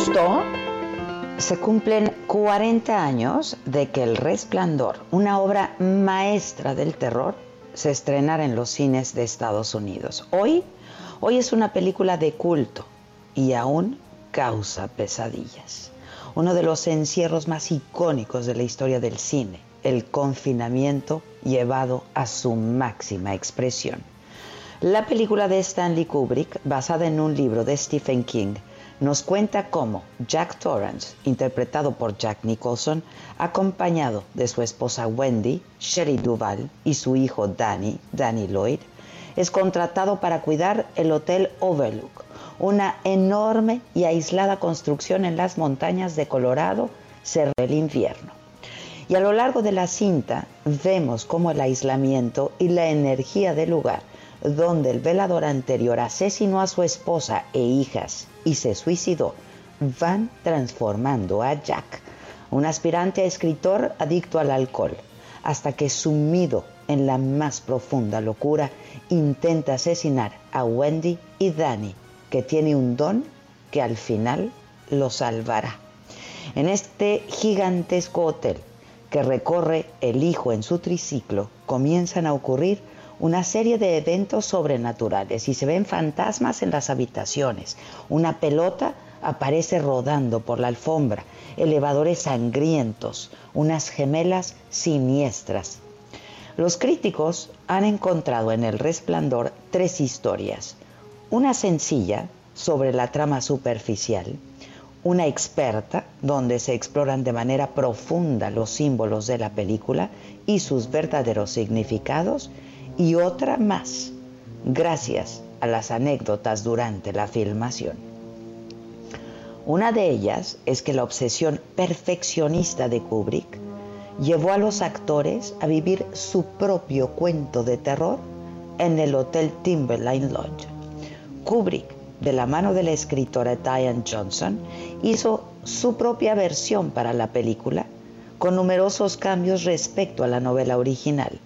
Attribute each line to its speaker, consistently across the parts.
Speaker 1: Justo se cumplen 40 años de que El Resplandor, una obra maestra del terror, se estrenara en los cines de Estados Unidos. Hoy, hoy es una película de culto y aún causa pesadillas. Uno de los encierros más icónicos de la historia del cine, el confinamiento llevado a su máxima expresión. La película de Stanley Kubrick, basada en un libro de Stephen King, nos cuenta cómo Jack Torrance, interpretado por Jack Nicholson, acompañado de su esposa Wendy, Shelley Duvall y su hijo Danny, Danny Lloyd, es contratado para cuidar el Hotel Overlook, una enorme y aislada construcción en las montañas de Colorado cerca del invierno. Y a lo largo de la cinta vemos cómo el aislamiento y la energía del lugar donde el velador anterior asesinó a su esposa e hijas y se suicidó, van transformando a Jack, un aspirante a escritor adicto al alcohol, hasta que sumido en la más profunda locura, intenta asesinar a Wendy y Danny, que tiene un don que al final lo salvará. En este gigantesco hotel que recorre el hijo en su triciclo, comienzan a ocurrir una serie de eventos sobrenaturales y se ven fantasmas en las habitaciones. Una pelota aparece rodando por la alfombra, elevadores sangrientos, unas gemelas siniestras. Los críticos han encontrado en El Resplandor tres historias. Una sencilla sobre la trama superficial, una experta donde se exploran de manera profunda los símbolos de la película y sus verdaderos significados, y otra más, gracias a las anécdotas durante la filmación. Una de ellas es que la obsesión perfeccionista de Kubrick llevó a los actores a vivir su propio cuento de terror en el Hotel Timberline Lodge. Kubrick, de la mano de la escritora Diane Johnson, hizo su propia versión para la película, con numerosos cambios respecto a la novela original.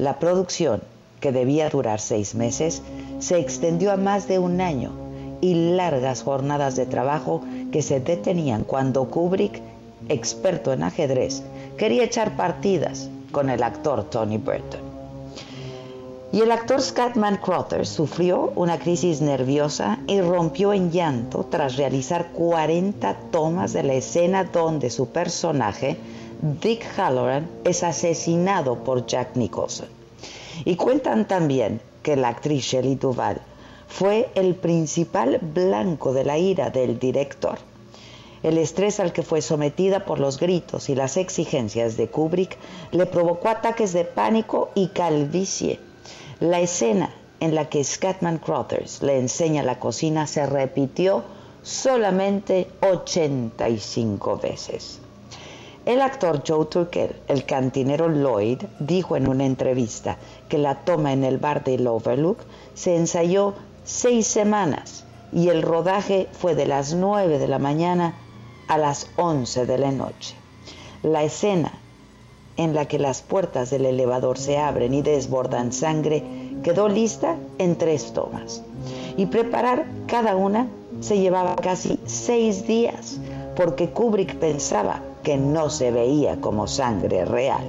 Speaker 1: La producción, que debía durar seis meses, se extendió a más de un año y largas jornadas de trabajo que se detenían cuando Kubrick, experto en ajedrez, quería echar partidas con el actor Tony Burton. Y el actor Scatman Crothers sufrió una crisis nerviosa y rompió en llanto tras realizar 40 tomas de la escena donde su personaje, Dick Halloran, es asesinado por Jack Nicholson. Y cuentan también que la actriz Shelley Duvall fue el principal blanco de la ira del director. El estrés al que fue sometida por los gritos y las exigencias de Kubrick le provocó ataques de pánico y calvicie. La escena en la que Scatman Crothers le enseña la cocina se repitió solamente 85 veces. El actor Joe Turkel, el cantinero Lloyd, dijo en una entrevista que la toma en el bar del Overlook se ensayó seis semanas y el rodaje fue de las 9 de la mañana a las 11 de la noche. La escena en la que las puertas del elevador se abren y desbordan sangre quedó lista en tres tomas. Y preparar cada una se llevaba casi seis días, porque Kubrick pensaba que no se veía como sangre real.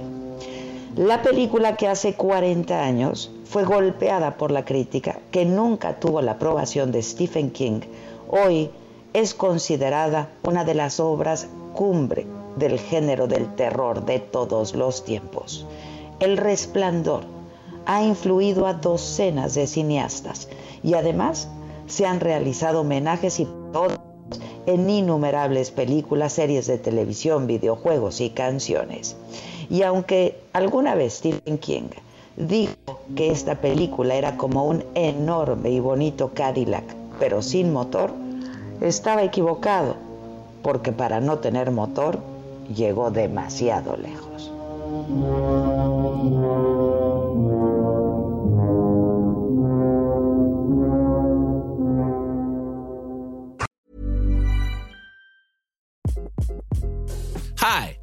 Speaker 1: La película que hace 40 años fue golpeada por la crítica, que nunca tuvo la aprobación de Stephen King, hoy es considerada una de las obras cumbre del género del terror de todos los tiempos. El Resplandor ha influido a docenas de cineastas y además se han realizado homenajes y en innumerables películas, series de televisión, videojuegos y canciones. Y aunque alguna vez Stephen King dijo que esta película era como un enorme y bonito Cadillac, pero sin motor, estaba equivocado, porque para no tener motor llegó demasiado lejos.